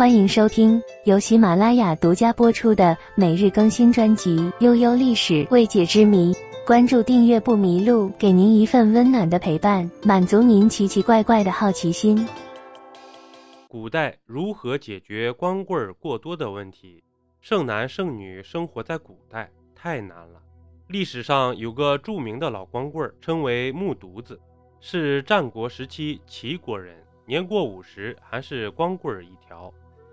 欢迎收听由喜马拉雅独家播出的每日更新专辑《悠悠历史未解之谜》。关注订阅不迷路，给您一份温暖的陪伴，满足您奇奇怪怪的好奇心。古代如何解决光棍过多的问题？剩男剩女生活在古代太难了。历史上有个著名的老光棍，称为木犊子，是战国时期齐国人，年过五十还是光棍一条。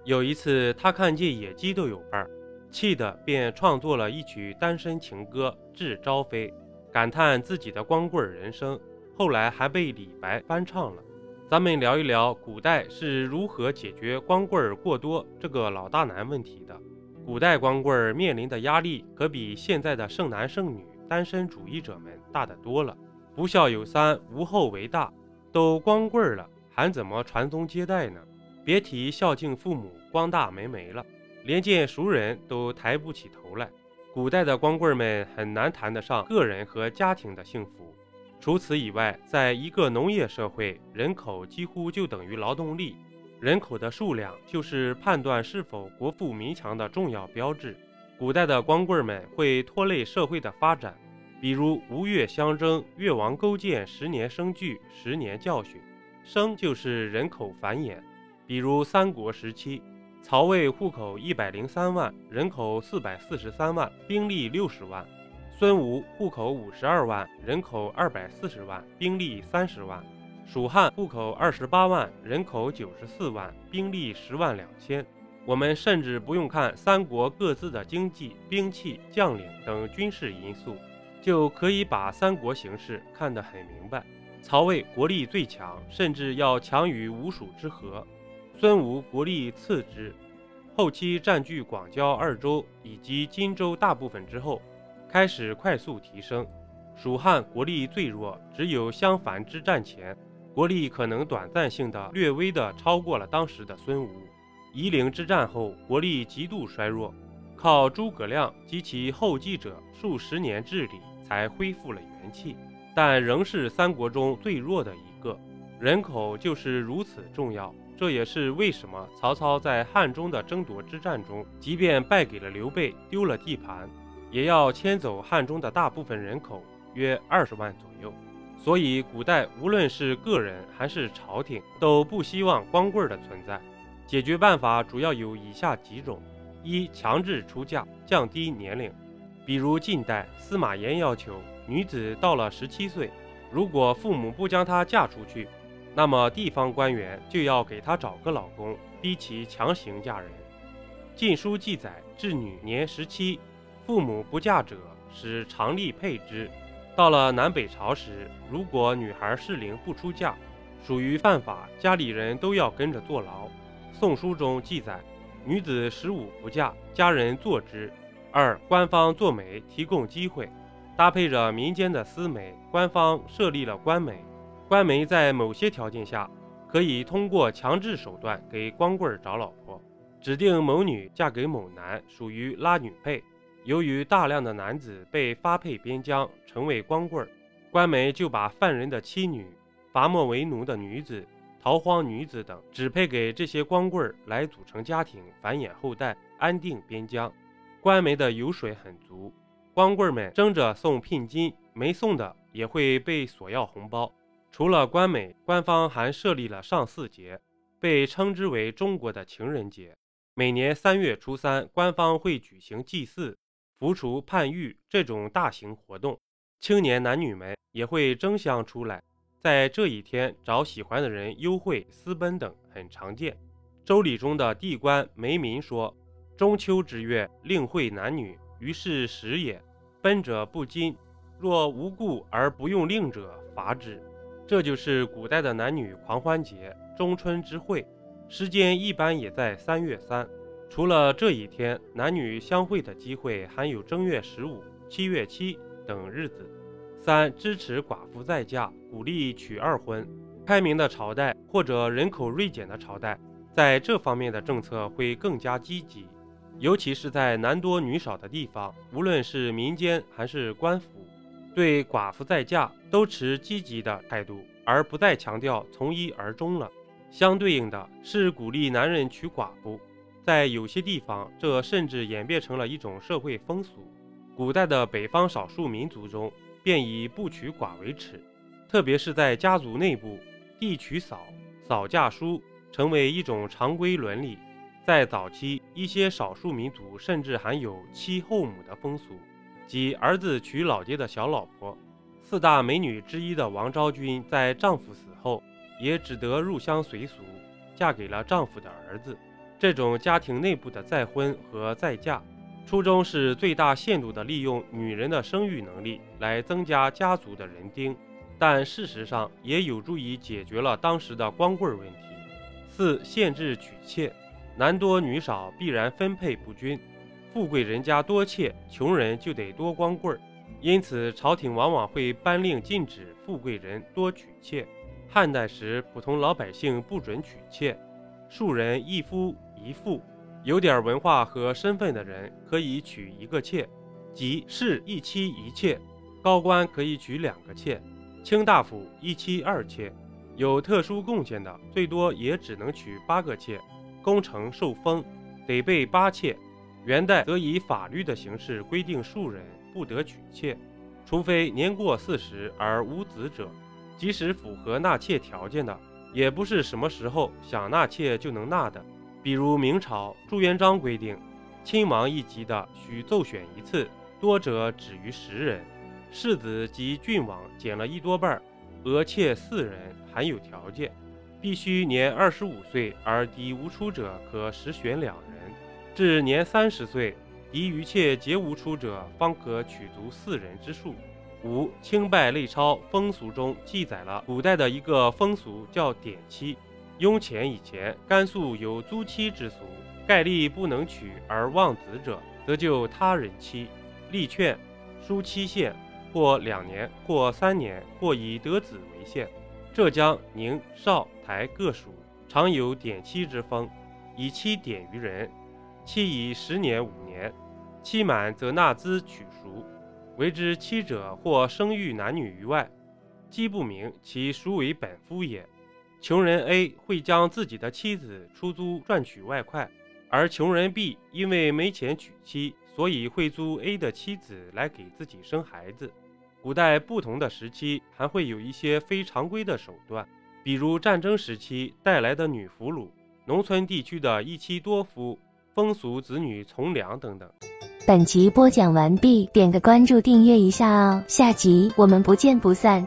有一次，他看见野鸡都有伴儿，气得便创作了一曲单身情歌《致朝飞》，感叹自己的光棍人生。后来还被李白翻唱了。咱们聊一聊古代是如何解决光棍过多这个老大难问题的。古代光棍儿面临的压力可比现在的剩男剩女、单身主义者们大得多了。不孝有三，无后为大，都光棍儿了，还怎么传宗接代呢？别提孝敬父母、光大门楣了，连见熟人都抬不起头来。古代的光棍们很难谈得上个人和家庭的幸福。除此以外，在一个农业社会，人口几乎就等于劳动力，人口的数量就是判断是否国富民强的重要标志。古代的光棍们会拖累社会的发展，比如吴越相争，越王勾践十年生聚，十年教训，生就是人口繁衍。比如三国时期，曹魏户口一百零三万，人口四百四十三万，兵力六十万；孙吴户口五十二万，人口二百四十万，兵力三十万；蜀汉户口二十八万，人口九十四万，兵力十万两千。我们甚至不用看三国各自的经济、兵器、将领等军事因素，就可以把三国形势看得很明白。曹魏国力最强，甚至要强于吴蜀之和。孙吴国力次之，后期占据广交二州以及荆州大部分之后，开始快速提升。蜀汉国力最弱，只有襄樊之战前，国力可能短暂性的略微的超过了当时的孙吴。夷陵之战后，国力极度衰弱，靠诸葛亮及其后继者数十年治理才恢复了元气，但仍是三国中最弱的一个。人口就是如此重要。这也是为什么曹操在汉中的争夺之战中，即便败给了刘备，丢了地盘，也要迁走汉中的大部分人口，约二十万左右。所以，古代无论是个人还是朝廷，都不希望光棍的存在。解决办法主要有以下几种：一、强制出嫁，降低年龄。比如近代司马炎要求，女子到了十七岁，如果父母不将她嫁出去，那么地方官员就要给她找个老公，逼其强行嫁人。《晋书》记载，至女年十七，父母不嫁者，使常例配之。到了南北朝时，如果女孩适龄不出嫁，属于犯法，家里人都要跟着坐牢。《宋书》中记载，女子十五不嫁，家人坐之。二、官方做媒提供机会，搭配着民间的私媒，官方设立了官媒。官媒在某些条件下，可以通过强制手段给光棍找老婆，指定某女嫁给某男，属于拉女配。由于大量的男子被发配边疆，成为光棍儿，官媒就把犯人的妻女、伐没为奴的女子、逃荒女子等指配给这些光棍儿来组成家庭，繁衍后代，安定边疆。官媒的油水很足，光棍们争着送聘金，没送的也会被索要红包。除了官媒，官方还设立了上巳节，被称之为中国的情人节。每年三月初三，官方会举行祭祀、扶除、判狱这种大型活动。青年男女们也会争相出来，在这一天找喜欢的人幽会、私奔等很常见。周礼中的地官梅民说：“中秋之月，令会男女，于是时也。奔者不禁，若无故而不用令者，罚之。”这就是古代的男女狂欢节——中春之会，时间一般也在三月三。除了这一天，男女相会的机会还有正月十五、七月七等日子。三、支持寡妇再嫁，鼓励娶二婚。开明的朝代或者人口锐减的朝代，在这方面的政策会更加积极，尤其是在男多女少的地方，无论是民间还是官府。对寡妇再嫁都持积极的态度，而不再强调从一而终了。相对应的是鼓励男人娶寡妇，在有些地方，这甚至演变成了一种社会风俗。古代的北方少数民族中，便以不娶寡为耻，特别是在家族内部，弟娶嫂，嫂嫁叔，成为一种常规伦理。在早期，一些少数民族甚至还有妻后母的风俗，即儿子娶老爹的小老婆。四大美女之一的王昭君，在丈夫死后，也只得入乡随俗，嫁给了丈夫的儿子。这种家庭内部的再婚和再嫁，初衷是最大限度地利用女人的生育能力来增加家族的人丁，但事实上也有助于解决了当时的光棍问题。四、限制娶妾，男多女少必然分配不均，富贵人家多妾，穷人就得多光棍儿。因此，朝廷往往会颁令禁止富贵人多娶妾。汉代时，普通老百姓不准娶妾，庶人一夫一妇，有点文化和身份的人可以娶一个妾，即是一妻一妾；高官可以娶两个妾，卿大夫一妻二妾；有特殊贡献的，最多也只能娶八个妾。功成受封，得备八妾。元代则以法律的形式规定庶人。不得娶妾，除非年过四十而无子者。即使符合纳妾条件的，也不是什么时候想纳妾就能纳的。比如明朝朱元璋规定，亲王一级的需奏选一次，多者止于十人；世子及郡王减了一多半，额妾四人还有条件，必须年二十五岁而嫡无出者，可实选两人，至年三十岁。敌于妾皆无出者，方可取足四人之数。五清拜类钞风俗中记载了古代的一个风俗，叫典妻。雍乾以前，甘肃有租妻之俗，盖立不能娶而望子者，则就他人妻。立劝，书期限，或两年，或三年，或以得子为限。浙江宁绍台各属常有典妻之风，以妻典于人。期以十年、五年，期满则纳资取赎。为之妻者，或生育男女于外，姬不明，其孰为本夫也？穷人 A 会将自己的妻子出租赚取外快，而穷人 B 因为没钱娶妻，所以会租 A 的妻子来给自己生孩子。古代不同的时期还会有一些非常规的手段，比如战争时期带来的女俘虏，农村地区的一妻多夫。风俗子女从良等等。本集播讲完毕，点个关注，订阅一下哦，下集我们不见不散。